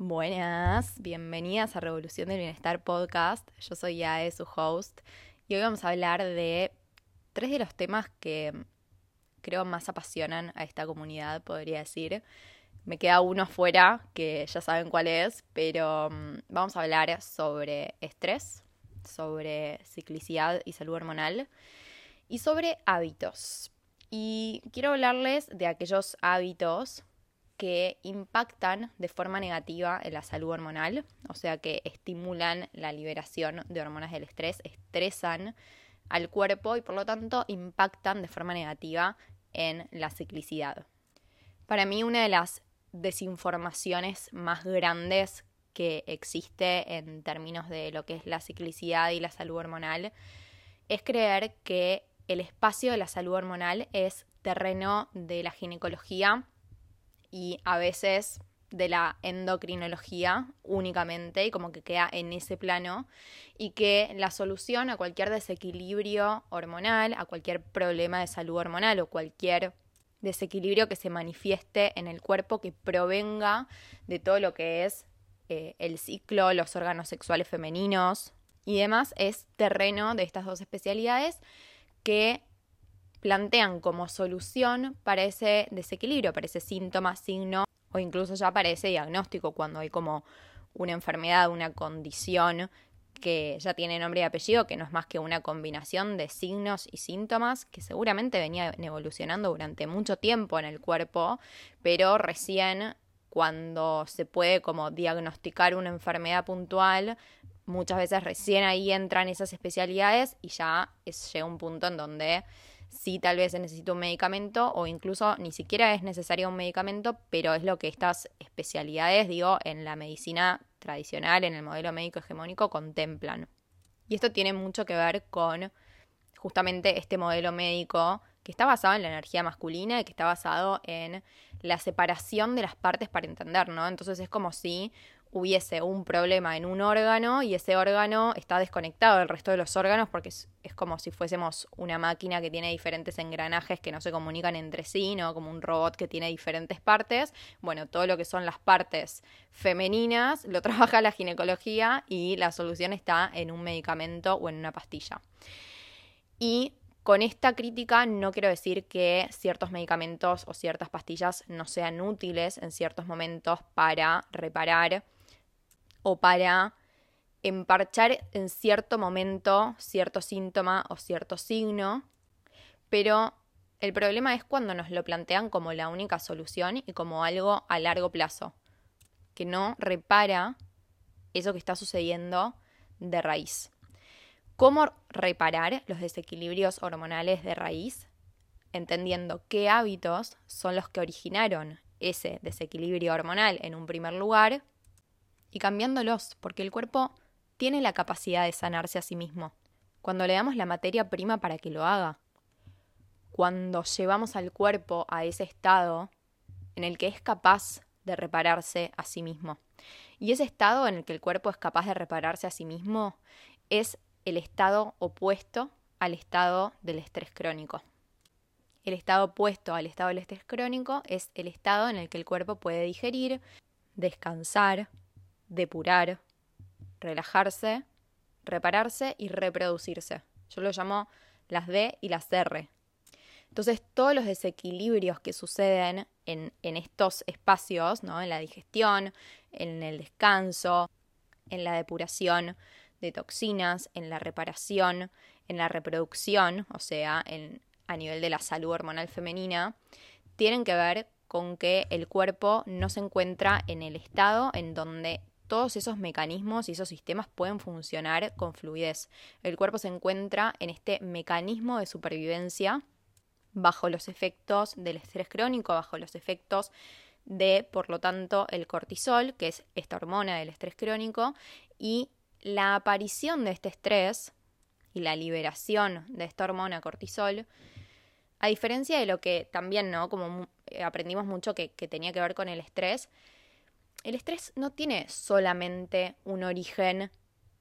Buenas, bienvenidas a Revolución del Bienestar Podcast. Yo soy Yae, su host, y hoy vamos a hablar de tres de los temas que creo más apasionan a esta comunidad, podría decir. Me queda uno afuera, que ya saben cuál es, pero mm, vamos a hablar sobre estrés, sobre ciclicidad y salud hormonal y sobre hábitos. Y quiero hablarles de aquellos hábitos que impactan de forma negativa en la salud hormonal, o sea que estimulan la liberación de hormonas del estrés, estresan al cuerpo y por lo tanto impactan de forma negativa en la ciclicidad. Para mí una de las desinformaciones más grandes que existe en términos de lo que es la ciclicidad y la salud hormonal es creer que el espacio de la salud hormonal es terreno de la ginecología y a veces de la endocrinología únicamente y como que queda en ese plano y que la solución a cualquier desequilibrio hormonal, a cualquier problema de salud hormonal o cualquier desequilibrio que se manifieste en el cuerpo que provenga de todo lo que es eh, el ciclo, los órganos sexuales femeninos y demás es terreno de estas dos especialidades que plantean como solución para ese desequilibrio, para ese síntoma, signo o incluso ya para ese diagnóstico cuando hay como una enfermedad, una condición que ya tiene nombre y apellido, que no es más que una combinación de signos y síntomas que seguramente venían evolucionando durante mucho tiempo en el cuerpo, pero recién cuando se puede como diagnosticar una enfermedad puntual, muchas veces recién ahí entran esas especialidades y ya es, llega un punto en donde sí tal vez se necesita un medicamento o incluso ni siquiera es necesario un medicamento, pero es lo que estas especialidades, digo, en la medicina tradicional, en el modelo médico hegemónico, contemplan. Y esto tiene mucho que ver con justamente este modelo médico que está basado en la energía masculina y que está basado en la separación de las partes para entender, ¿no? Entonces es como si hubiese un problema en un órgano y ese órgano está desconectado del resto de los órganos porque es, como si fuésemos una máquina que tiene diferentes engranajes que no se comunican entre sí, ¿no? Como un robot que tiene diferentes partes. Bueno, todo lo que son las partes femeninas lo trabaja la ginecología y la solución está en un medicamento o en una pastilla. Y con esta crítica no quiero decir que ciertos medicamentos o ciertas pastillas no sean útiles en ciertos momentos para reparar o para emparchar en cierto momento cierto síntoma o cierto signo, pero el problema es cuando nos lo plantean como la única solución y como algo a largo plazo, que no repara eso que está sucediendo de raíz. ¿Cómo reparar los desequilibrios hormonales de raíz? Entendiendo qué hábitos son los que originaron ese desequilibrio hormonal en un primer lugar y cambiándolos, porque el cuerpo tiene la capacidad de sanarse a sí mismo, cuando le damos la materia prima para que lo haga, cuando llevamos al cuerpo a ese estado en el que es capaz de repararse a sí mismo. Y ese estado en el que el cuerpo es capaz de repararse a sí mismo es el estado opuesto al estado del estrés crónico. El estado opuesto al estado del estrés crónico es el estado en el que el cuerpo puede digerir, descansar, depurar, relajarse, repararse y reproducirse. Yo lo llamo las D y las R. Entonces, todos los desequilibrios que suceden en, en, estos espacios, ¿no? en la digestión, en el descanso, en la depuración de toxinas, en la reparación, en la reproducción, o sea, en, a nivel de la salud hormonal femenina, tienen que ver con que el cuerpo no se encuentra en el estado en donde todos esos mecanismos y esos sistemas pueden funcionar con fluidez. El cuerpo se encuentra en este mecanismo de supervivencia bajo los efectos del estrés crónico, bajo los efectos de, por lo tanto, el cortisol, que es esta hormona del estrés crónico, y la aparición de este estrés y la liberación de esta hormona cortisol, a diferencia de lo que también, ¿no? Como aprendimos mucho que, que tenía que ver con el estrés, el estrés no tiene solamente un origen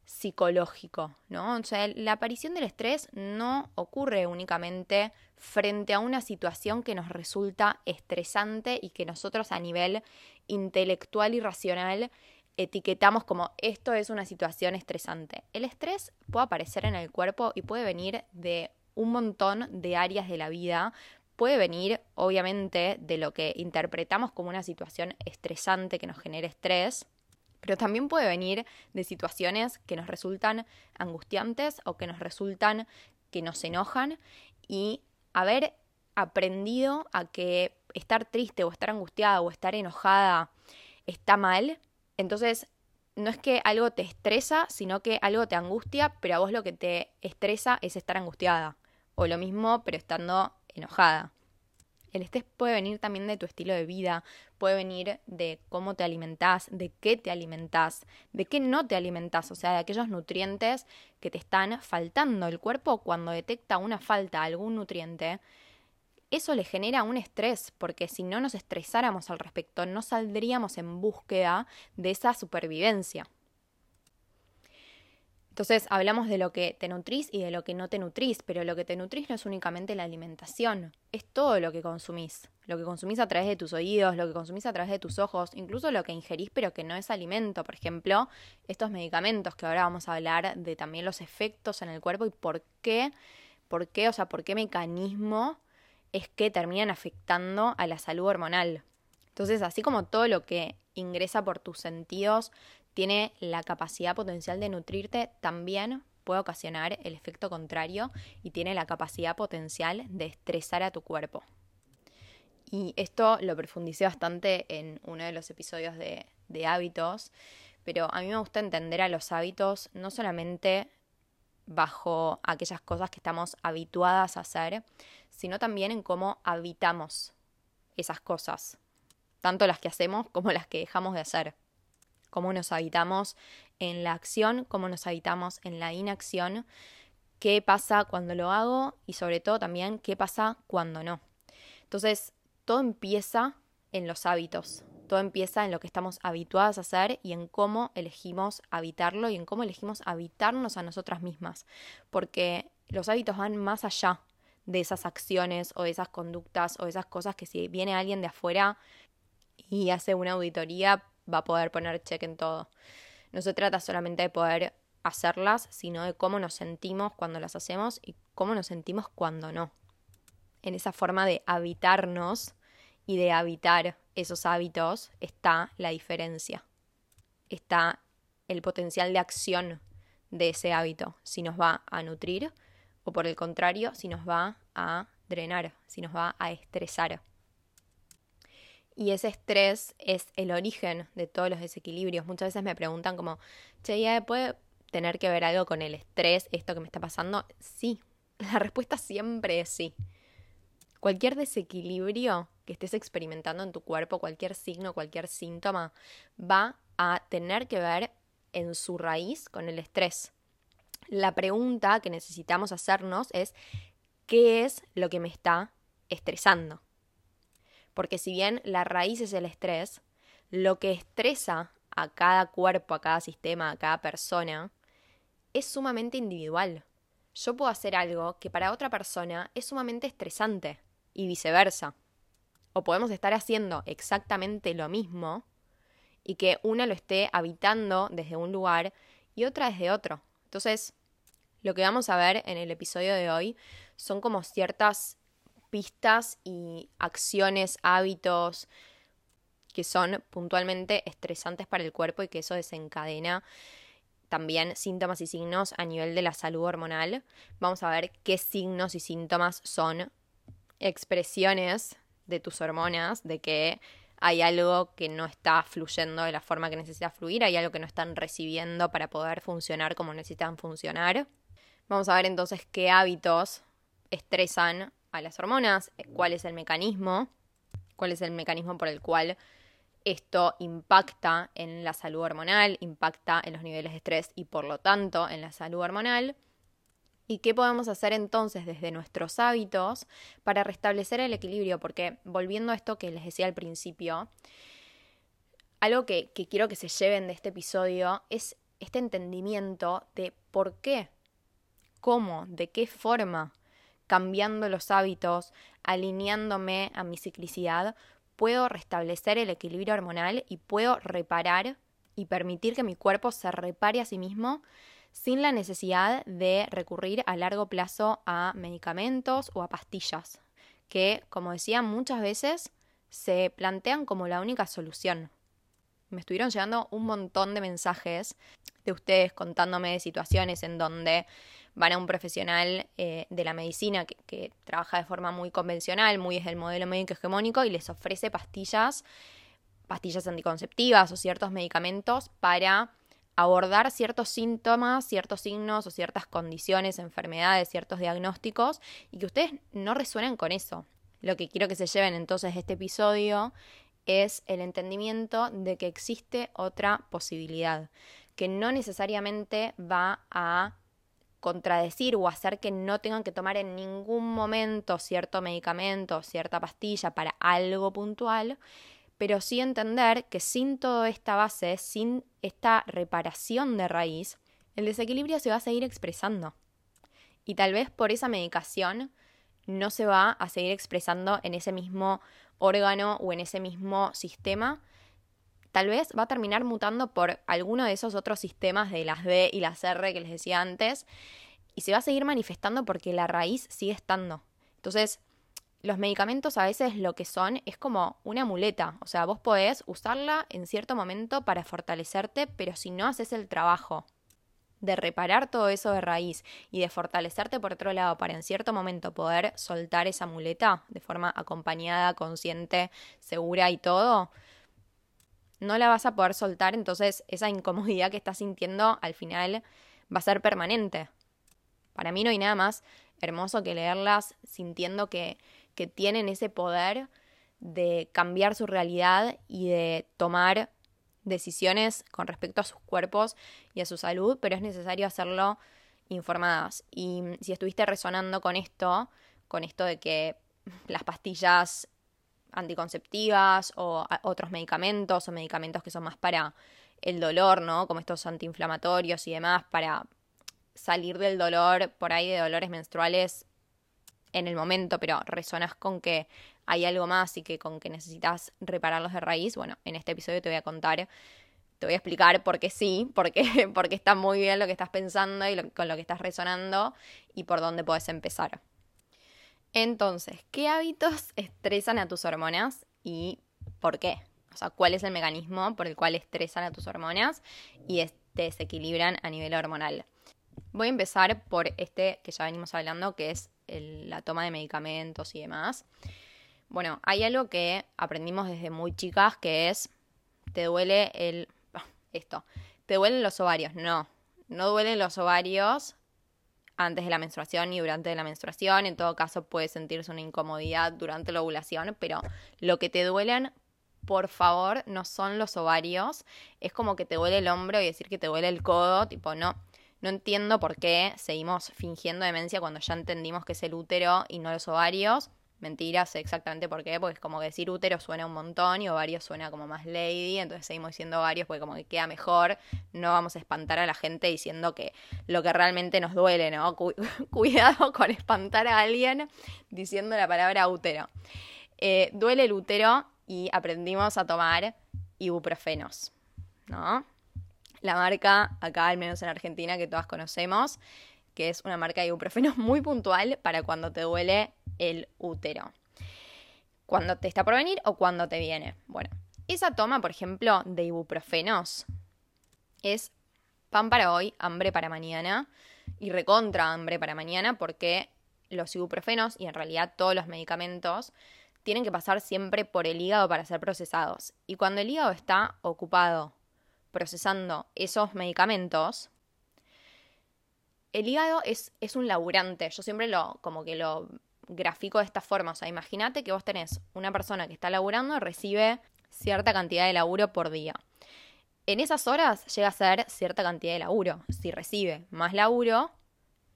psicológico, ¿no? O sea, la aparición del estrés no ocurre únicamente frente a una situación que nos resulta estresante y que nosotros a nivel intelectual y racional etiquetamos como esto es una situación estresante. El estrés puede aparecer en el cuerpo y puede venir de un montón de áreas de la vida. Puede venir, obviamente, de lo que interpretamos como una situación estresante que nos genere estrés, pero también puede venir de situaciones que nos resultan angustiantes o que nos resultan que nos enojan y haber aprendido a que estar triste o estar angustiada o estar enojada está mal, entonces no es que algo te estresa, sino que algo te angustia, pero a vos lo que te estresa es estar angustiada. O lo mismo, pero estando enojada. El estrés puede venir también de tu estilo de vida, puede venir de cómo te alimentás, de qué te alimentás, de qué no te alimentás, o sea, de aquellos nutrientes que te están faltando. El cuerpo cuando detecta una falta, algún nutriente, eso le genera un estrés, porque si no nos estresáramos al respecto, no saldríamos en búsqueda de esa supervivencia. Entonces hablamos de lo que te nutrís y de lo que no te nutrís, pero lo que te nutrís no es únicamente la alimentación, es todo lo que consumís. Lo que consumís a través de tus oídos, lo que consumís a través de tus ojos, incluso lo que ingerís pero que no es alimento. Por ejemplo, estos medicamentos que ahora vamos a hablar de también los efectos en el cuerpo y por qué, por qué, o sea, por qué mecanismo es que terminan afectando a la salud hormonal. Entonces, así como todo lo que ingresa por tus sentidos tiene la capacidad potencial de nutrirte, también puede ocasionar el efecto contrario y tiene la capacidad potencial de estresar a tu cuerpo. Y esto lo profundicé bastante en uno de los episodios de, de hábitos, pero a mí me gusta entender a los hábitos no solamente bajo aquellas cosas que estamos habituadas a hacer, sino también en cómo habitamos esas cosas, tanto las que hacemos como las que dejamos de hacer cómo nos habitamos en la acción, cómo nos habitamos en la inacción, qué pasa cuando lo hago y sobre todo también qué pasa cuando no. Entonces, todo empieza en los hábitos, todo empieza en lo que estamos habituadas a hacer y en cómo elegimos habitarlo y en cómo elegimos habitarnos a nosotras mismas, porque los hábitos van más allá de esas acciones o de esas conductas o de esas cosas que si viene alguien de afuera y hace una auditoría va a poder poner check en todo. No se trata solamente de poder hacerlas, sino de cómo nos sentimos cuando las hacemos y cómo nos sentimos cuando no. En esa forma de habitarnos y de habitar esos hábitos está la diferencia. Está el potencial de acción de ese hábito, si nos va a nutrir o por el contrario, si nos va a drenar, si nos va a estresar. Y ese estrés es el origen de todos los desequilibrios. Muchas veces me preguntan como, che, ¿ya puede tener que ver algo con el estrés, esto que me está pasando? Sí, la respuesta siempre es sí. Cualquier desequilibrio que estés experimentando en tu cuerpo, cualquier signo, cualquier síntoma, va a tener que ver en su raíz con el estrés. La pregunta que necesitamos hacernos es, ¿qué es lo que me está estresando? Porque si bien la raíz es el estrés, lo que estresa a cada cuerpo, a cada sistema, a cada persona, es sumamente individual. Yo puedo hacer algo que para otra persona es sumamente estresante y viceversa. O podemos estar haciendo exactamente lo mismo y que una lo esté habitando desde un lugar y otra desde otro. Entonces, lo que vamos a ver en el episodio de hoy son como ciertas pistas y acciones, hábitos que son puntualmente estresantes para el cuerpo y que eso desencadena también síntomas y signos a nivel de la salud hormonal. Vamos a ver qué signos y síntomas son expresiones de tus hormonas, de que hay algo que no está fluyendo de la forma que necesita fluir, hay algo que no están recibiendo para poder funcionar como necesitan funcionar. Vamos a ver entonces qué hábitos estresan a las hormonas, eh, cuál es el mecanismo, cuál es el mecanismo por el cual esto impacta en la salud hormonal, impacta en los niveles de estrés y por lo tanto en la salud hormonal. ¿Y qué podemos hacer entonces desde nuestros hábitos para restablecer el equilibrio? Porque volviendo a esto que les decía al principio, algo que, que quiero que se lleven de este episodio es este entendimiento de por qué, cómo, de qué forma, cambiando los hábitos, alineándome a mi ciclicidad, puedo restablecer el equilibrio hormonal y puedo reparar y permitir que mi cuerpo se repare a sí mismo sin la necesidad de recurrir a largo plazo a medicamentos o a pastillas, que, como decía, muchas veces se plantean como la única solución. Me estuvieron llegando un montón de mensajes de ustedes contándome de situaciones en donde van a un profesional eh, de la medicina que, que, trabaja de forma muy convencional, muy desde el modelo médico hegemónico y les ofrece pastillas, pastillas anticonceptivas o ciertos medicamentos para abordar ciertos síntomas, ciertos signos o ciertas condiciones, enfermedades, ciertos diagnósticos y que ustedes no resuenen con eso. Lo que quiero que se lleven entonces de este episodio es el entendimiento de que existe otra posibilidad, que no necesariamente va a contradecir o hacer que no tengan que tomar en ningún momento cierto medicamento, cierta pastilla para algo puntual, pero sí entender que sin toda esta base, sin esta reparación de raíz, el desequilibrio se va a seguir expresando. Y tal vez por esa medicación no se va a seguir expresando en ese mismo órgano o en ese mismo sistema. Tal vez va a terminar mutando por alguno de esos otros sistemas de las D y las R que les decía antes y se va a seguir manifestando porque la raíz sigue estando. Entonces, los medicamentos a veces lo que son es como una muleta, o sea, vos podés usarla en cierto momento para fortalecerte, pero si no haces el trabajo de reparar todo eso de raíz y de fortalecerte por otro lado para en cierto momento poder soltar esa muleta de forma acompañada, consciente, segura y todo, no la vas a poder soltar, entonces esa incomodidad que estás sintiendo al final va a ser permanente. Para mí no hay nada más hermoso que leerlas sintiendo que que tienen ese poder de cambiar su realidad y de tomar decisiones con respecto a sus cuerpos y a su salud, pero es necesario hacerlo informadas. Y si estuviste resonando con esto, con esto de que las pastillas anticonceptivas o otros medicamentos o medicamentos que son más para el dolor, ¿no? Como estos antiinflamatorios y demás, para salir del dolor, por ahí de dolores menstruales en el momento, pero resonas con que hay algo más y que con que necesitas repararlos de raíz, bueno, en este episodio te voy a contar, te voy a explicar por qué sí, porque, porque está muy bien lo que estás pensando y con lo que estás resonando y por dónde puedes empezar. Entonces, ¿qué hábitos estresan a tus hormonas y por qué? O sea, ¿cuál es el mecanismo por el cual estresan a tus hormonas y te desequilibran a nivel hormonal? Voy a empezar por este que ya venimos hablando, que es la toma de medicamentos y demás. Bueno, hay algo que aprendimos desde muy chicas que es, te duele el... Ah, esto, te duelen los ovarios. No, no duelen los ovarios antes de la menstruación y durante la menstruación. En todo caso puede sentirse una incomodidad durante la ovulación, pero lo que te duelen, por favor, no son los ovarios. Es como que te duele el hombro y decir que te duele el codo, tipo, no. No entiendo por qué seguimos fingiendo demencia cuando ya entendimos que es el útero y no los ovarios. Mentira, sé exactamente por qué, porque es como que decir útero suena un montón y ovarios suena como más lady, entonces seguimos diciendo ovarios porque como que queda mejor, no vamos a espantar a la gente diciendo que lo que realmente nos duele, ¿no? cuidado con espantar a alguien diciendo la palabra útero. Eh, duele el útero y aprendimos a tomar ibuprofenos, ¿no? la marca, acá al menos en Argentina, que todas conocemos, que es una marca de ibuprofenos muy puntual para cuando te duele el útero. Cuando te está por venir o cuando te viene. Bueno, esa toma, por ejemplo, de ibuprofenos es pan para hoy, hambre para mañana y recontra hambre para mañana porque los ibuprofenos y en realidad todos los medicamentos tienen que pasar siempre por el hígado para ser procesados. Y cuando el hígado está ocupado procesando esos medicamentos, el hígado es, es un laburante. Yo siempre lo, como que lo grafico de esta forma. O sea, imagínate que vos tenés una persona que está laburando y recibe cierta cantidad de laburo por día. En esas horas llega a ser cierta cantidad de laburo. Si recibe más laburo,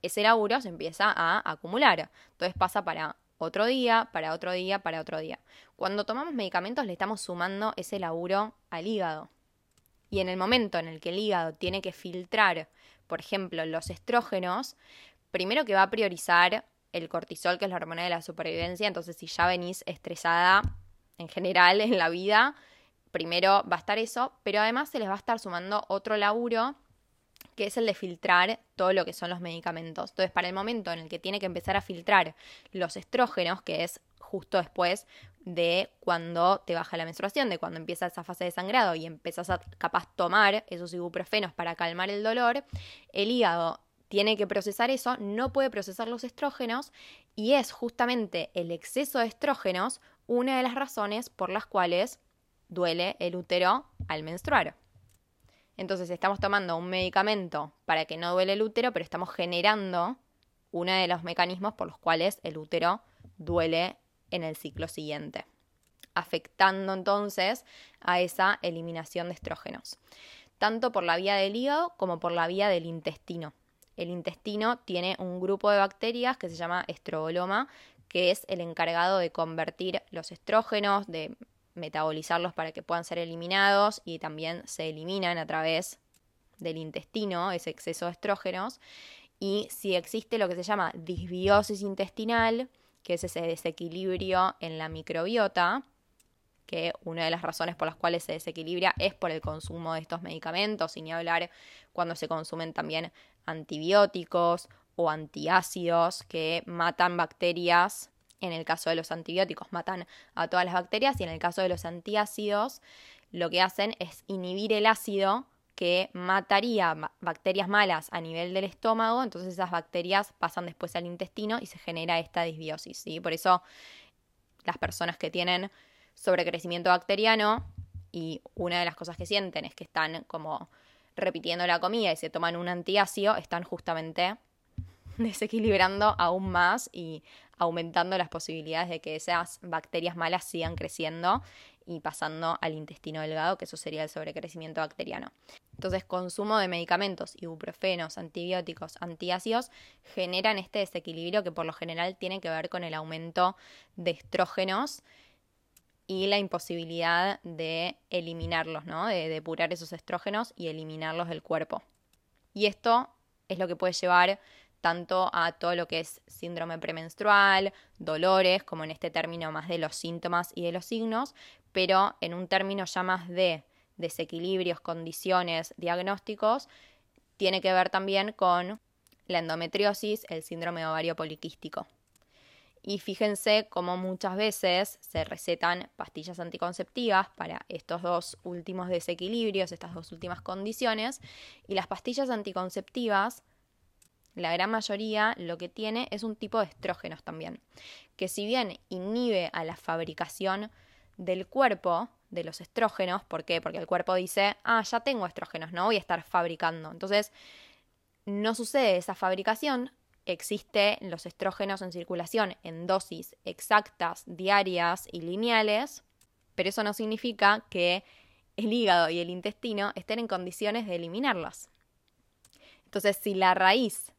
ese laburo se empieza a acumular. Entonces pasa para otro día, para otro día, para otro día. Cuando tomamos medicamentos le estamos sumando ese laburo al hígado. Y en el momento en el que el hígado tiene que filtrar, por ejemplo, los estrógenos, primero que va a priorizar el cortisol, que es la hormona de la supervivencia, entonces si ya venís estresada en general en la vida, primero va a estar eso, pero además se les va a estar sumando otro laburo que es el de filtrar todo lo que son los medicamentos. Entonces, para el momento en el que tiene que empezar a filtrar los estrógenos, que es justo después de cuando te baja la menstruación, de cuando empieza esa fase de sangrado y empiezas a capaz tomar esos ibuprofenos para calmar el dolor, el hígado tiene que procesar eso, no puede procesar los estrógenos y es justamente el exceso de estrógenos una de las razones por las cuales duele el útero al menstruar. Entonces estamos tomando un medicamento para que no duele el útero, pero estamos generando uno de los mecanismos por los cuales el útero duele en el ciclo siguiente, afectando entonces a esa eliminación de estrógenos, tanto por la vía del hígado como por la vía del intestino. El intestino tiene un grupo de bacterias que se llama estroboloma, que es el encargado de convertir los estrógenos, de metabolizarlos para que puedan ser eliminados y también se eliminan a través del intestino, ese exceso de estrógenos. Y si existe lo que se llama disbiosis intestinal, que es ese desequilibrio en la microbiota, que una de las razones por las cuales se desequilibra es por el consumo de estos medicamentos, y ni hablar cuando se consumen también antibióticos o antiácidos que matan bacterias. En el caso de los antibióticos matan a todas las bacterias y en el caso de los antiácidos lo que hacen es inhibir el ácido que mataría bacterias malas a nivel del estómago, entonces esas bacterias pasan después al intestino y se genera esta disbiosis, ¿sí? Por eso las personas que tienen sobrecrecimiento bacteriano y una de las cosas que sienten es que están como repitiendo la comida y se toman un antiácido, están justamente desequilibrando aún más y aumentando las posibilidades de que esas bacterias malas sigan creciendo y pasando al intestino delgado, que eso sería el sobrecrecimiento bacteriano. Entonces, consumo de medicamentos, ibuprofenos, antibióticos, antiácidos, generan este desequilibrio que por lo general tiene que ver con el aumento de estrógenos y la imposibilidad de eliminarlos, ¿no? De depurar esos estrógenos y eliminarlos del cuerpo. Y esto es lo que puede llevar tanto a todo lo que es síndrome premenstrual, dolores, como en este término más de los síntomas y de los signos, pero en un término ya más de desequilibrios, condiciones, diagnósticos, tiene que ver también con la endometriosis, el síndrome ovario poliquístico. Y fíjense cómo muchas veces se recetan pastillas anticonceptivas para estos dos últimos desequilibrios, estas dos últimas condiciones, y las pastillas anticonceptivas la gran mayoría lo que tiene es un tipo de estrógenos también, que si bien inhibe a la fabricación del cuerpo de los estrógenos, ¿por qué? Porque el cuerpo dice, ah, ya tengo estrógenos, no voy a estar fabricando. Entonces, no sucede esa fabricación, existen los estrógenos en circulación en dosis exactas, diarias y lineales, pero eso no significa que el hígado y el intestino estén en condiciones de eliminarlos. Entonces, si la raíz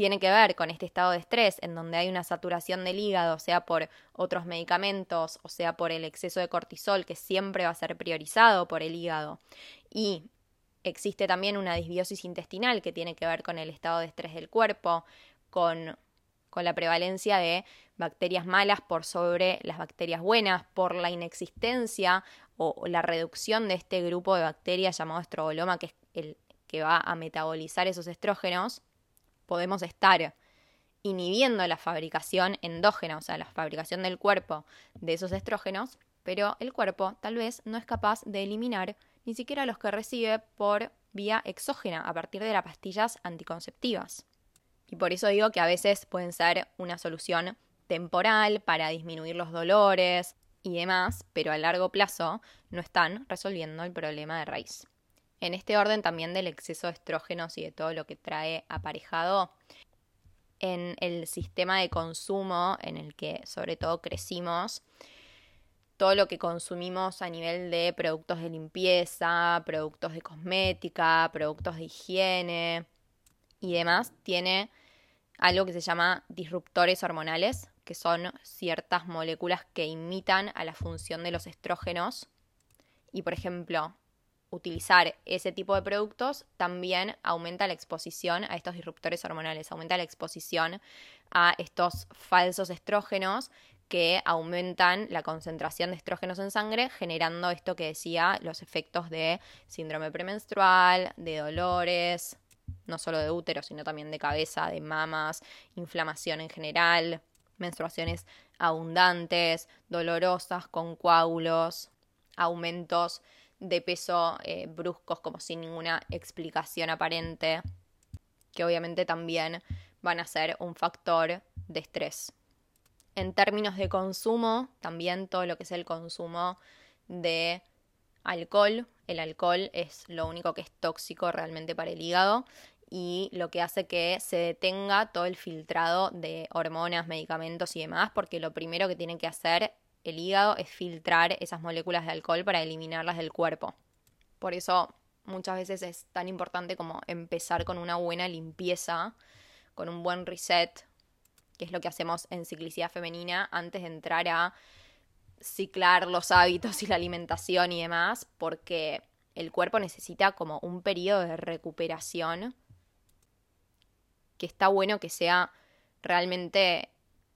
tiene que ver con este estado de estrés en donde hay una saturación del hígado, sea por otros medicamentos o sea por el exceso de cortisol que siempre va a ser priorizado por el hígado. Y existe también una disbiosis intestinal que tiene que ver con el estado de estrés del cuerpo, con, con la prevalencia de bacterias malas por sobre las bacterias buenas, por la inexistencia o, la reducción de este grupo de bacterias llamado estroboloma, que es el que va a metabolizar esos estrógenos podemos estar inhibiendo la fabricación endógena, o sea, la fabricación del cuerpo de esos estrógenos, pero el cuerpo tal vez no es capaz de eliminar ni siquiera los que recibe por vía exógena a partir de las pastillas anticonceptivas. Y por eso digo que a veces pueden ser una solución temporal para disminuir los dolores y demás, pero a largo plazo no están resolviendo el problema de raíz. En este orden también del exceso de estrógenos y de todo lo que trae aparejado, en el sistema de consumo en el que sobre todo crecimos, todo lo que consumimos a nivel de productos de limpieza, productos de cosmética, productos de higiene y demás, tiene algo que se llama disruptores hormonales, que son ciertas moléculas que imitan a la función de los estrógenos. Y por ejemplo, utilizar ese tipo de productos también aumenta la exposición a estos disruptores hormonales, aumenta la exposición a estos falsos estrógenos que aumentan la concentración de estrógenos en sangre, generando esto que decía, los efectos de síndrome premenstrual, de dolores, no solo de útero, sino también de cabeza, de mamas, inflamación en general, menstruaciones abundantes, dolorosas, con coágulos, aumentos de peso eh, bruscos como sin ninguna explicación aparente, que obviamente también van a ser un factor de estrés. En términos de consumo, también todo lo que es el consumo de alcohol. El alcohol es lo único que es tóxico realmente para el hígado y lo que hace que se detenga todo el filtrado de hormonas, medicamentos y demás, porque lo primero que tiene que hacer el hígado es filtrar esas moléculas de alcohol para eliminarlas del cuerpo. Por eso muchas veces es tan importante como empezar con una buena limpieza, con un buen reset, que es lo que hacemos en ciclicidad femenina antes de entrar a ciclar los hábitos y la alimentación y demás, porque el cuerpo necesita como un periodo de recuperación que está bueno que sea realmente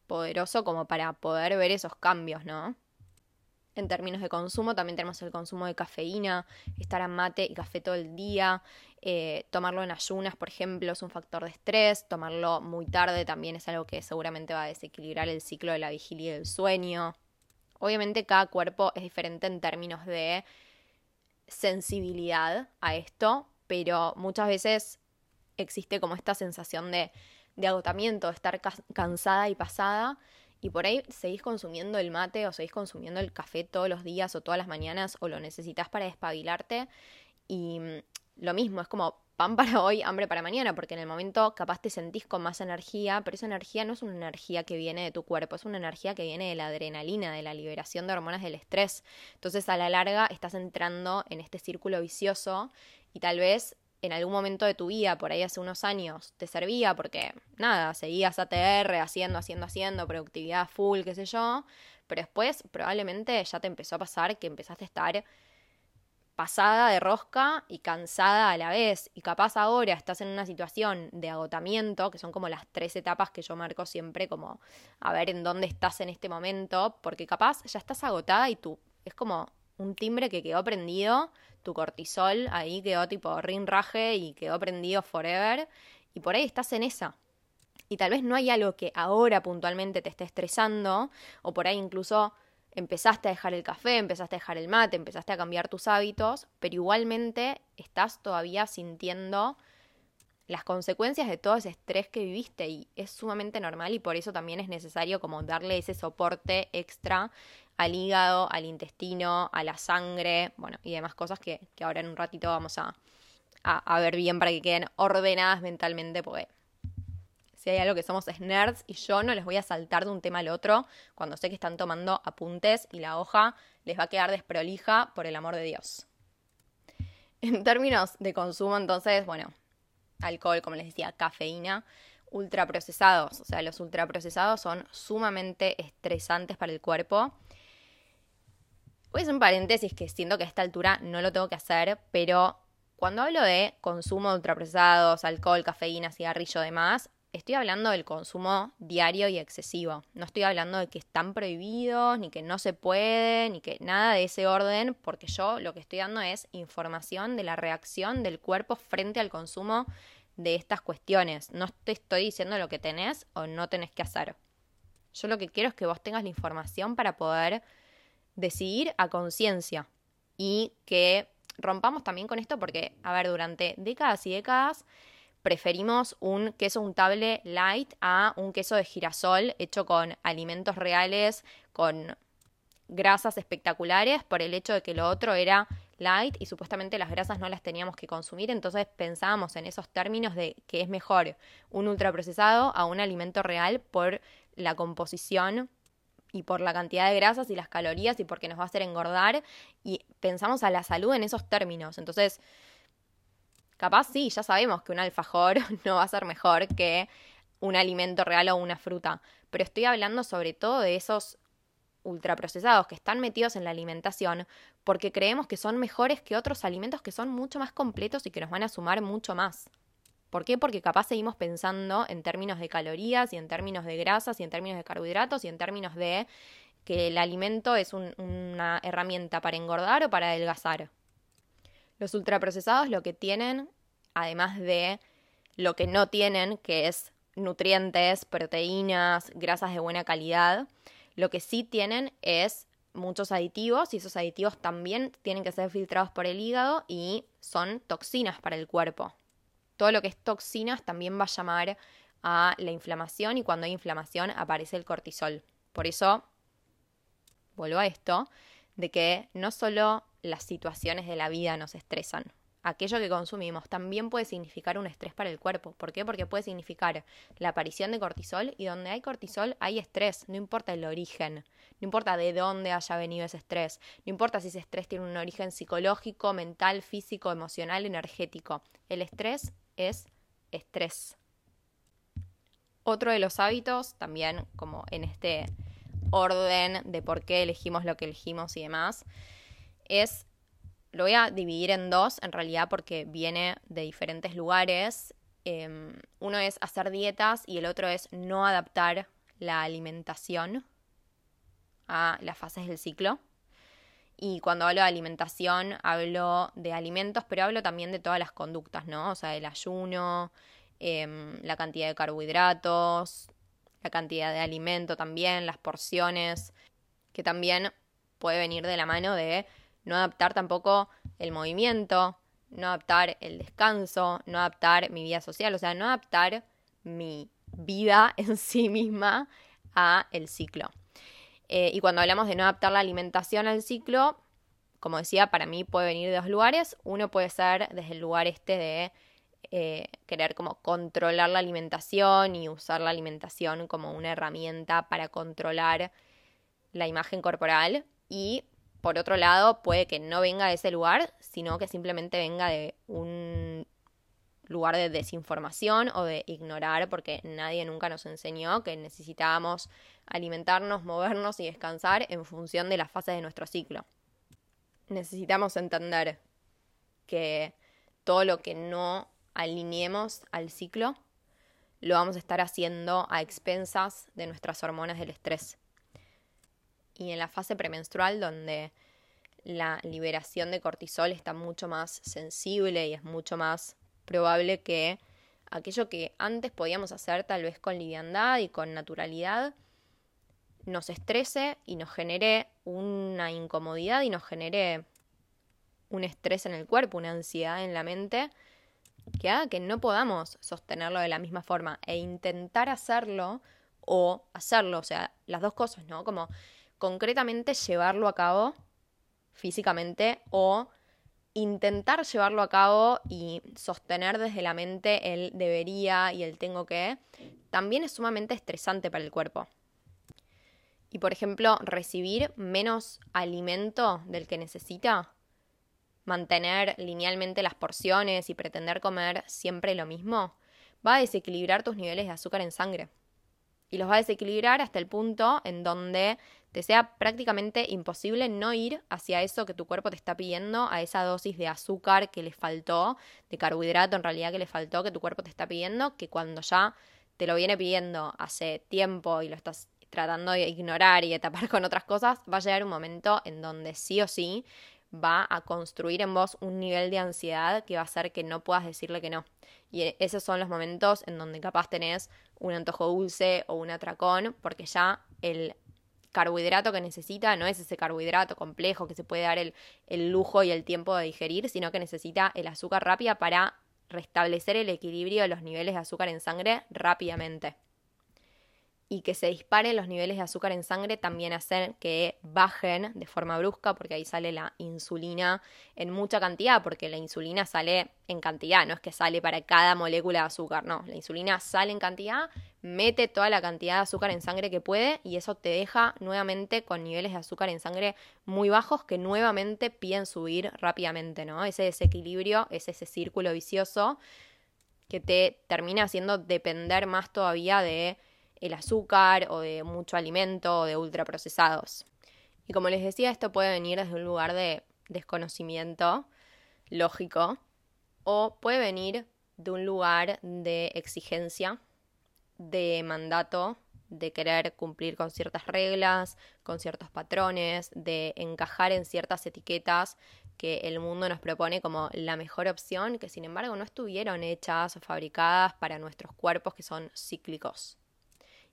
poderoso como para poder ver esos cambios, ¿no? En términos de consumo, también tenemos el consumo de cafeína, estar a mate y café todo el día, eh, tomarlo en ayunas, por ejemplo, es un factor de estrés, tomarlo muy tarde también es algo que seguramente va a desequilibrar el ciclo de la vigilia y del sueño. Obviamente cada cuerpo es diferente en términos de sensibilidad a esto, pero muchas veces existe como esta sensación de, de agotamiento, estar cansada y pasada, y por ahí seguís consumiendo el mate o seguís consumiendo el café todos los días o todas las mañanas o lo necesitas para despabilarte. Y mm, lo mismo, es como pan para hoy, hambre para mañana, porque en el momento capaz te sentís con más energía, pero esa energía no es una energía que viene de tu cuerpo, es una energía que viene de la adrenalina, de la liberación de hormonas del estrés. Entonces a la larga estás entrando en este círculo vicioso y tal vez en algún momento de tu vida, por ahí hace unos años, te servía porque, nada, seguías ATR haciendo, haciendo, haciendo, productividad full, qué sé yo, pero después probablemente ya te empezó a pasar que empezaste a estar pasada de rosca y cansada a la vez. Y capaz ahora estás en una situación de agotamiento, que son como las tres etapas que yo marco siempre, como a ver en dónde estás en este momento, porque capaz ya estás agotada y tú es como un timbre que quedó prendido, tu cortisol ahí quedó tipo rinraje y quedó prendido forever, y por ahí estás en esa. Y tal vez no hay algo que ahora puntualmente te esté estresando, o por ahí incluso empezaste a dejar el café, empezaste a dejar el mate, empezaste a cambiar tus hábitos, pero igualmente estás todavía sintiendo las consecuencias de todo ese estrés que viviste y es sumamente normal y por eso también es necesario como darle ese soporte extra al hígado, al intestino, a la sangre, bueno, y demás cosas que, ahora en un ratito vamos a, a, ver bien para que queden ordenadas mentalmente, porque si hay algo que somos es nerds y yo no les voy a saltar de un tema al otro cuando sé que están tomando apuntes y la hoja les va a quedar desprolija por el amor de Dios. En términos de consumo, entonces, bueno, alcohol, como les decía, cafeína, ultraprocesados. O sea, los ultraprocesados son sumamente estresantes para el cuerpo Voy a hacer un paréntesis que siento que a esta altura no lo tengo que hacer, pero cuando hablo de consumo de ultraprocesados, alcohol, cafeína, cigarrillo, demás, estoy hablando del consumo diario y excesivo. No estoy hablando de que están prohibidos, ni que no se puede, ni que nada de ese orden, porque yo lo que estoy dando es información de la reacción del cuerpo frente al consumo de estas cuestiones. No te estoy diciendo lo que tenés o no tenés que hacer. Yo lo que quiero es que vos tengas la información para poder decidir a conciencia y que rompamos también con esto porque, a ver, durante décadas y décadas preferimos un queso untable light a un queso de girasol hecho con alimentos reales, con grasas espectaculares por el hecho de que lo otro era light y supuestamente las grasas no las teníamos que consumir, entonces pensábamos en esos términos de que es mejor un ultraprocesado a un alimento real por la composición y por la cantidad de grasas y las calorías y porque nos va a hacer engordar y pensamos a la salud en esos términos. Entonces, capaz sí, ya sabemos que un alfajor no va a ser mejor que un alimento real o una fruta, pero estoy hablando sobre todo de esos ultraprocesados que están metidos en la alimentación porque creemos que son mejores que otros alimentos que son mucho más completos y que nos van a sumar mucho más. ¿Por qué? Porque capaz seguimos pensando en términos de calorías y en términos de grasas y en términos de carbohidratos y en términos de que el alimento es una herramienta para engordar o para adelgazar. Los ultraprocesados lo que tienen, además de lo que no tienen, que es nutrientes, proteínas, grasas de buena calidad, lo que sí tienen es muchos aditivos y esos aditivos también tienen que ser filtrados por el hígado y son toxinas para el cuerpo. Todo lo que es toxinas también va a llamar a la inflamación y cuando hay inflamación aparece el cortisol. Por eso, vuelvo a esto, de que no solo las situaciones de la vida nos estresan, aquello que consumimos también puede significar un estrés para el cuerpo. ¿Por qué? Porque puede significar la aparición de cortisol y donde hay cortisol hay estrés, no importa el origen, no importa de dónde haya venido ese estrés, no importa si ese estrés tiene un origen psicológico, mental, físico, emocional, energético. El estrés es estrés. Otro de los hábitos, también como en este orden de por qué elegimos lo que elegimos y demás, es lo voy a dividir en dos, en realidad, porque viene de diferentes lugares. Em, uno es hacer dietas y el otro es no adaptar la alimentación a las fases del ciclo. Y cuando hablo de alimentación, hablo de alimentos, pero hablo también de todas las conductas, ¿no? O sea, el ayuno, em, la cantidad de carbohidratos, la cantidad de alimento también, las porciones, que también puede venir de la mano de no adaptar tampoco el movimiento, no adaptar el descanso, no adaptar mi vida social, o sea, no adaptar mi vida en sí misma a el ciclo. Eh, y cuando hablamos de no adaptar la alimentación al ciclo, como decía, para mí puede venir de dos lugares. Uno puede ser desde el lugar este de eh, querer como controlar la alimentación y usar la alimentación como una herramienta para controlar la imagen corporal. Y por otro lado, puede que no venga de ese lugar, sino que simplemente venga de un lugar de desinformación o de ignorar, porque nadie nunca nos enseñó que necesitábamos alimentarnos, movernos y descansar en función de las fases de nuestro ciclo. Necesitamos entender que todo lo que no alineemos al ciclo lo vamos a estar haciendo a expensas de nuestras hormonas del estrés y en la fase premenstrual donde la liberación de cortisol está mucho más sensible y es mucho más probable que aquello que antes podíamos hacer tal vez con liviandad y con naturalidad nos estrese y nos genere una incomodidad y nos genere un estrés en el cuerpo, una ansiedad en la mente que haga que no podamos sostenerlo de la misma forma e intentar hacerlo o hacerlo, o sea, las dos cosas, ¿no? Como concretamente llevarlo a cabo físicamente o intentar llevarlo a cabo y sostener desde la mente el debería y el tengo que, también es sumamente estresante para el cuerpo. Y por ejemplo, recibir menos alimento del que necesita, mantener linealmente las porciones y pretender comer siempre lo mismo, va a desequilibrar tus niveles de azúcar en sangre. Y los va a desequilibrar hasta el punto en donde te sea prácticamente imposible no ir hacia eso que tu cuerpo te está pidiendo, a esa dosis de azúcar que le faltó, de carbohidrato en realidad que le faltó, que tu cuerpo te está pidiendo, que cuando ya te lo viene pidiendo hace tiempo y lo estás tratando de ignorar y de tapar con otras cosas, va a llegar un momento en donde sí o sí va a construir en vos un nivel de ansiedad que va a hacer que no puedas decirle que no. Y esos son los momentos en donde capaz tenés un antojo dulce o un atracón, porque ya el carbohidrato que necesita no es ese carbohidrato complejo que se puede dar el, el lujo y el tiempo de digerir, sino que necesita el azúcar rápida para restablecer el equilibrio de los niveles de azúcar en sangre rápidamente y que se disparen los niveles de azúcar en sangre también hacen que bajen de forma brusca porque ahí sale la insulina en mucha cantidad, porque la insulina sale en cantidad, no es que sale para cada molécula de azúcar, no, la insulina sale en cantidad, mete toda la cantidad de azúcar en sangre que puede y eso te deja nuevamente con niveles de azúcar en sangre muy bajos que nuevamente piden subir rápidamente, ¿no? Ese desequilibrio es ese círculo vicioso que te termina haciendo depender más todavía de el azúcar o de mucho alimento o de ultraprocesados. Y como les decía, esto puede venir desde un lugar de desconocimiento lógico o puede venir de un lugar de exigencia, de mandato, de querer cumplir con ciertas reglas, con ciertos patrones, de encajar en ciertas etiquetas que el mundo nos propone como la mejor opción, que sin embargo no estuvieron hechas o fabricadas para nuestros cuerpos que son cíclicos.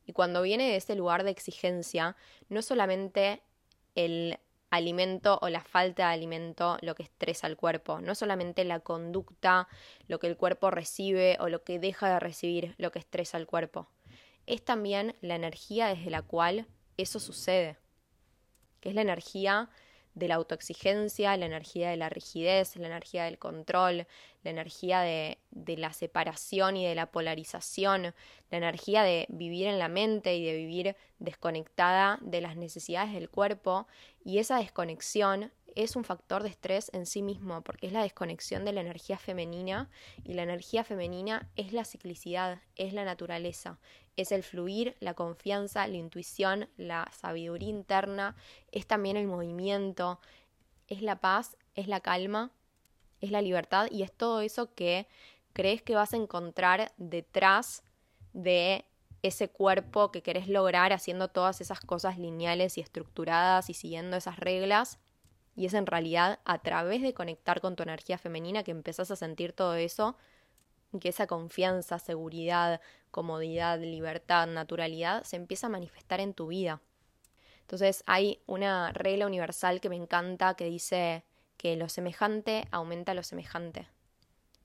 Y cuando viene de ese lugar de exigencia, no solamente el alimento o la falta de alimento lo que estresa al cuerpo, no solamente la conducta, lo que el cuerpo recibe o lo que deja de recibir lo que estresa al cuerpo, es también la energía desde la cual eso sucede, que es la energía de la autoexigencia, la energía de la rigidez, la energía del control, la energía de, de, la separación y de la polarización, la energía de vivir en la mente y de vivir desconectada de las necesidades del cuerpo. Y esa desconexión es un factor de estrés en sí mismo, porque es la desconexión de la energía femenina y la energía femenina es la ciclicidad, es la naturaleza, es el fluir, la confianza, la intuición, la sabiduría interna, es también el movimiento, es la paz, es la calma, es la libertad y es todo eso que crees que vas a encontrar detrás de ese cuerpo que querés lograr haciendo todas esas cosas lineales y estructuradas y siguiendo esas reglas. Y es en realidad a través de conectar con tu energía femenina que empezás a sentir todo eso, que esa confianza, seguridad, comodidad, libertad, naturalidad se empieza a manifestar en tu vida. Entonces hay una regla universal que me encanta que dice que lo semejante aumenta lo semejante.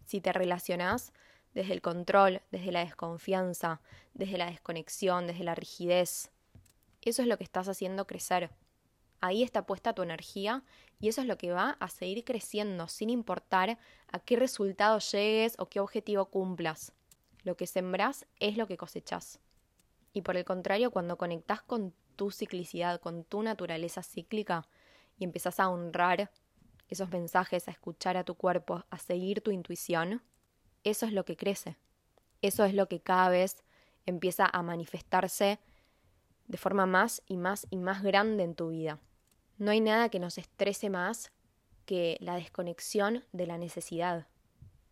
Si te relacionas desde el control, desde la desconfianza, desde la desconexión, desde la rigidez, eso es lo que estás haciendo crecer. Ahí está puesta tu energía y eso es lo que va a seguir creciendo sin importar a qué resultado llegues o qué objetivo cumplas. Lo que sembrás es lo que cosechas. Y por el contrario, cuando conectás con tu ciclicidad, con tu naturaleza cíclica y empezás a honrar esos mensajes, a escuchar a tu cuerpo, a seguir tu intuición, eso es lo que crece. Eso es lo que cada vez empieza a manifestarse de forma más y más y más grande en tu vida. No hay nada que nos estrese más que la desconexión de la necesidad.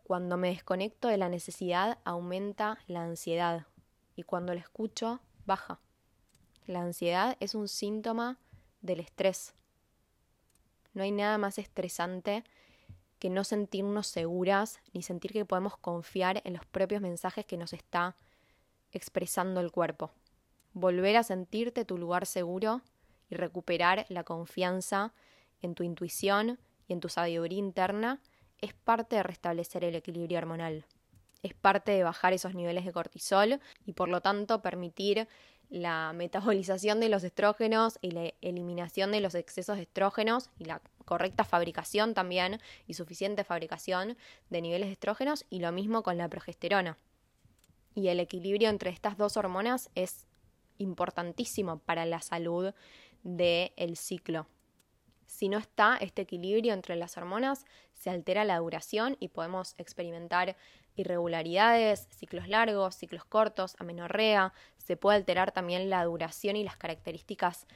Cuando me desconecto de la necesidad aumenta la ansiedad y cuando la escucho baja. La ansiedad es un síntoma del estrés. No hay nada más estresante que no sentirnos seguras ni sentir que podemos confiar en los propios mensajes que nos está expresando el cuerpo volver a sentirte tu lugar seguro y recuperar la confianza en tu intuición y en tu sabiduría interna es parte de restablecer el equilibrio hormonal. Es parte de bajar esos niveles de cortisol y por lo tanto permitir la metabolización de los estrógenos y la eliminación de los excesos de estrógenos y la correcta fabricación también y suficiente fabricación de niveles de estrógenos y lo mismo con la progesterona. Y el equilibrio entre estas dos hormonas es importantísimo para la salud del ciclo. Si no está este equilibrio entre las hormonas, se altera la duración y podemos experimentar irregularidades, ciclos largos, ciclos cortos, amenorrea, se puede alterar también la duración y las características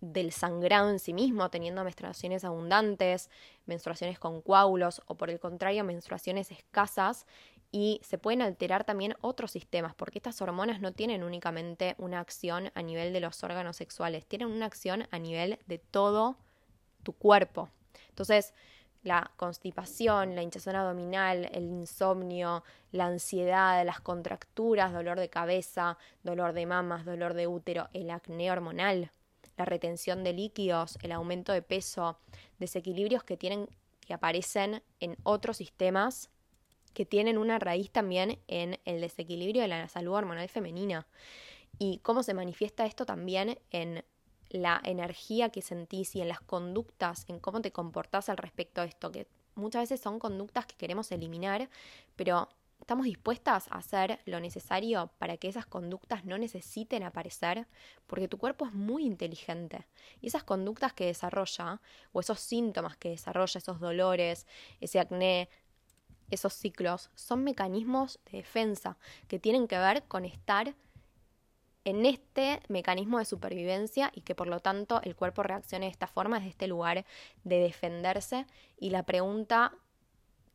del sangrado en sí mismo, teniendo menstruaciones abundantes, menstruaciones con coágulos o por el contrario menstruaciones escasas y se pueden alterar también otros sistemas, porque estas hormonas no tienen únicamente una acción a nivel de los órganos sexuales, tienen una acción a nivel de todo tu cuerpo. Entonces, la constipación, la hinchazón abdominal, el insomnio, la ansiedad, las contracturas, dolor de cabeza, dolor de mamas, dolor de útero, el acné hormonal, la retención de líquidos, el aumento de peso, desequilibrios que tienen que aparecen en otros sistemas que tienen una raíz también en el desequilibrio de la salud hormonal femenina. Y cómo se manifiesta esto también en la energía que sentís y en las conductas, en cómo te comportás al respecto de esto, que muchas veces son conductas que queremos eliminar, pero estamos dispuestas a hacer lo necesario para que esas conductas no necesiten aparecer, porque tu cuerpo es muy inteligente. Y esas conductas que desarrolla, o esos síntomas que desarrolla, esos dolores, ese acné, esos ciclos son mecanismos de defensa que tienen que ver con estar en este mecanismo de supervivencia y que por lo tanto el cuerpo reaccione de esta forma, desde este lugar de defenderse. Y la pregunta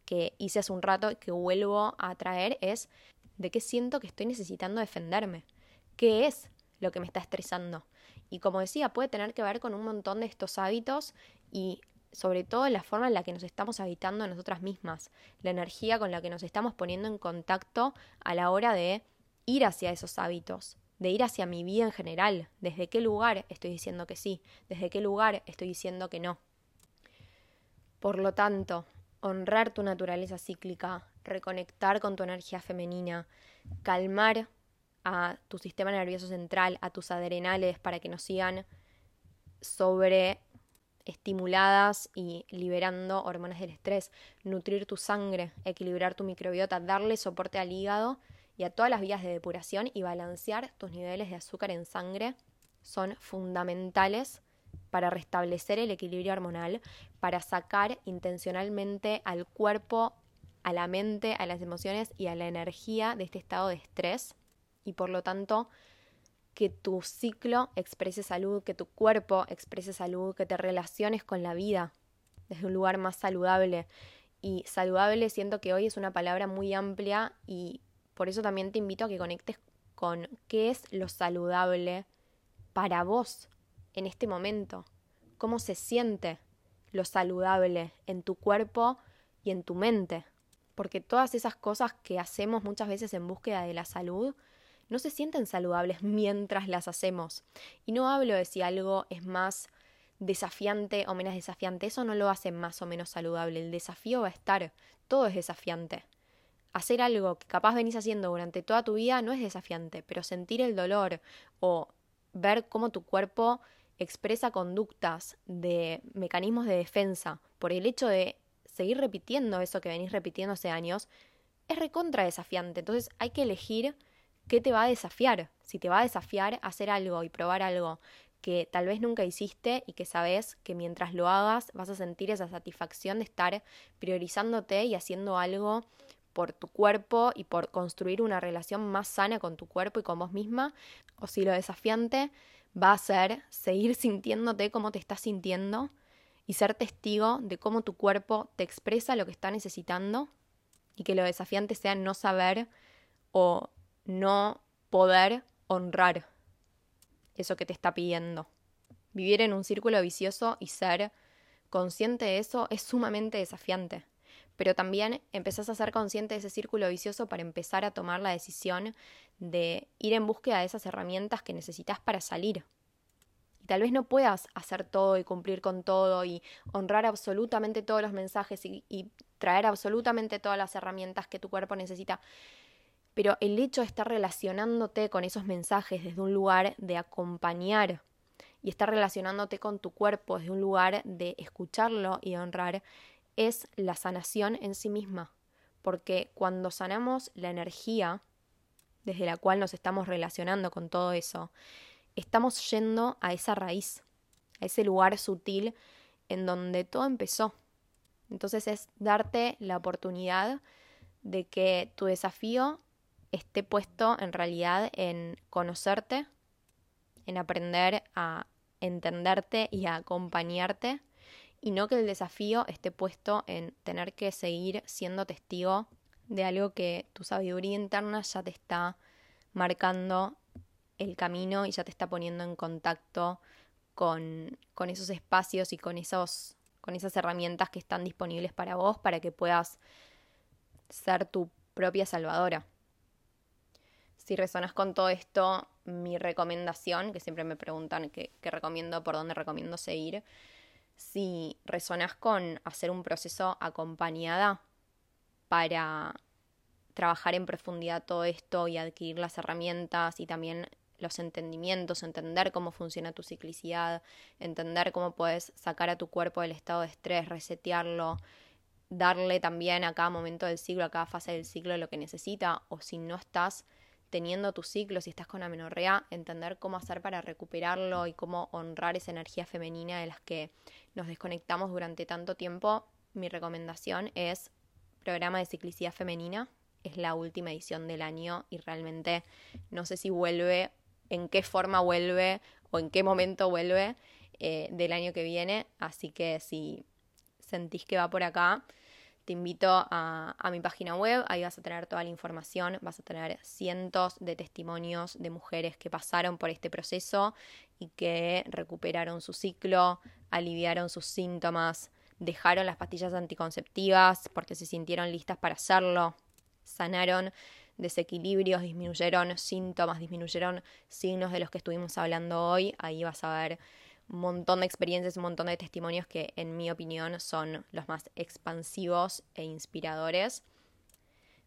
que hice hace un rato y que vuelvo a traer es, ¿de qué siento que estoy necesitando defenderme? ¿Qué es lo que me está estresando? Y como decía, puede tener que ver con un montón de estos hábitos y sobre todo la forma en la que nos estamos habitando nosotras mismas, la energía con la que nos estamos poniendo en contacto a la hora de ir hacia esos hábitos, de ir hacia mi vida en general, desde qué lugar estoy diciendo que sí, desde qué lugar estoy diciendo que no. Por lo tanto, honrar tu naturaleza cíclica, reconectar con tu energía femenina, calmar a tu sistema nervioso central, a tus adrenales para que no sigan sobre estimuladas y liberando hormonas del estrés, nutrir tu sangre, equilibrar tu microbiota, darle soporte al hígado y a todas las vías de depuración y balancear tus niveles de azúcar en sangre son fundamentales para restablecer el equilibrio hormonal, para sacar intencionalmente al cuerpo, a la mente, a las emociones y a la energía de este estado de estrés. Y por lo tanto que tu ciclo exprese salud, que tu cuerpo exprese salud, que te relaciones con la vida desde un lugar más saludable. Y saludable siento que hoy es una palabra muy amplia y por eso también te invito a que conectes con qué es lo saludable para vos en este momento, cómo se siente lo saludable en tu cuerpo y en tu mente. Porque todas esas cosas que hacemos muchas veces en búsqueda de la salud no se sienten saludables mientras las hacemos. Y no hablo de si algo es más desafiante o menos desafiante, eso no lo hace más o menos saludable, el desafío va a estar, todo es desafiante. Hacer algo que capaz venís haciendo durante toda tu vida no es desafiante, pero sentir el dolor o ver cómo tu cuerpo expresa conductas de mecanismos de defensa por el hecho de seguir repitiendo eso que venís repitiendo hace años, es recontra desafiante. Entonces hay que elegir qué te va a desafiar. Si te va a desafiar hacer algo y probar algo que tal vez nunca hiciste y que sabes que mientras lo hagas vas a sentir esa satisfacción de estar priorizándote y haciendo algo por tu cuerpo y por construir una relación más sana con tu cuerpo y con vos misma, o si lo desafiante va a ser seguir sintiéndote como te estás sintiendo y ser testigo de cómo tu cuerpo te expresa lo que está necesitando y que lo desafiante sea no saber o no poder honrar eso que te está pidiendo. Vivir en un círculo vicioso y ser consciente de eso es sumamente desafiante. Pero también empezás a ser consciente de ese círculo vicioso para empezar a tomar la decisión de ir en búsqueda de esas herramientas que necesitas para salir. Y tal vez no puedas hacer todo y cumplir con todo y honrar absolutamente todos los mensajes y, y traer absolutamente todas las herramientas que tu cuerpo necesita pero el hecho de estar relacionándote con esos mensajes desde un lugar de acompañar y estar relacionándote con tu cuerpo desde un lugar de escucharlo y honrar es la sanación en sí misma, porque cuando sanamos la energía desde la cual nos estamos relacionando con todo eso, estamos yendo a esa raíz, a ese lugar sutil en donde todo empezó. Entonces es darte la oportunidad de que tu desafío esté puesto en realidad en conocerte, en aprender a entenderte y a acompañarte, y no que el desafío esté puesto en tener que seguir siendo testigo de algo que tu sabiduría interna ya te está marcando el camino y ya te está poniendo en contacto con, con esos espacios y con, esos, con esas herramientas que están disponibles para vos para que puedas ser tu propia salvadora. Si resonas con todo esto, mi recomendación, que siempre me preguntan qué, recomiendo, por dónde recomiendo seguir, si resonas con hacer un proceso acompañada para trabajar en profundidad todo esto y adquirir las herramientas y también los entendimientos, entender cómo funciona tu ciclicidad, entender cómo puedes sacar a tu cuerpo del estado de estrés, resetearlo, darle también a cada momento del ciclo, a cada fase del ciclo lo que necesita, o si no estás teniendo tu ciclo, si estás con amenorrea, entender cómo hacer para recuperarlo y cómo honrar esa energía femenina de las que nos desconectamos durante tanto tiempo, mi recomendación es programa de ciclicidad femenina. Es la última edición del año y realmente no sé si vuelve en qué forma vuelve o en qué momento vuelve eh, del año que viene. Así que si sentís que va por acá, te invito a, a, mi página web, ahí vas a tener toda la información, vas a tener cientos de testimonios de mujeres que pasaron por este proceso y que recuperaron su ciclo, aliviaron sus síntomas, dejaron las pastillas anticonceptivas porque se sintieron listas para hacerlo, sanaron desequilibrios, disminuyeron síntomas, disminuyeron signos de los que estuvimos hablando hoy. Ahí vas a ver montón de experiencias, un montón de testimonios que en mi opinión son los más expansivos e inspiradores.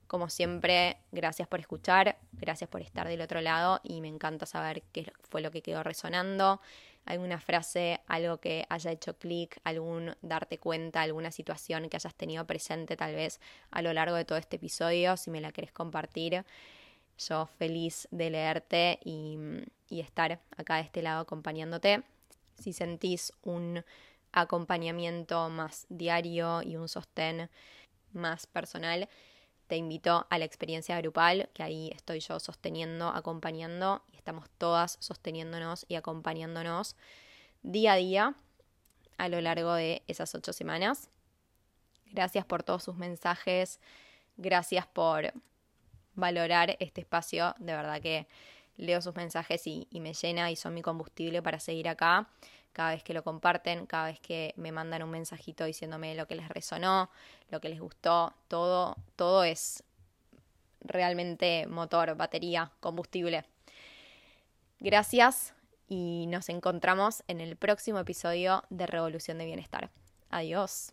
Como siempre, gracias por escuchar, gracias por estar del otro lado y me encanta saber qué fue lo que quedó resonando alguna frase, algo que haya hecho clic, algún darte cuenta, alguna situación que hayas tenido presente tal vez a lo largo de todo este episodio, si me la querés compartir. Yo feliz de leerte y estar acá de este lado acompañándote. Si sentís un acompañamiento más diario y un sostén más personal, te invito a la experiencia grupal, que ahí estoy yo sosteniendo, acompañando, y estamos todas sosteniéndonos y acompañándonos día a día a lo largo de esas ocho semanas. Gracias por todos sus mensajes, gracias por valorar este espacio, de verdad que leo sus mensajes y, y me llena y son mi combustible para seguir acá cada vez que lo comparten, cada vez que me mandan un mensajito diciéndome lo que les resonó, lo que les gustó, todo, todo es realmente motor, batería, combustible. Gracias y nos encontramos en el próximo episodio de Revolución de Bienestar. Adiós.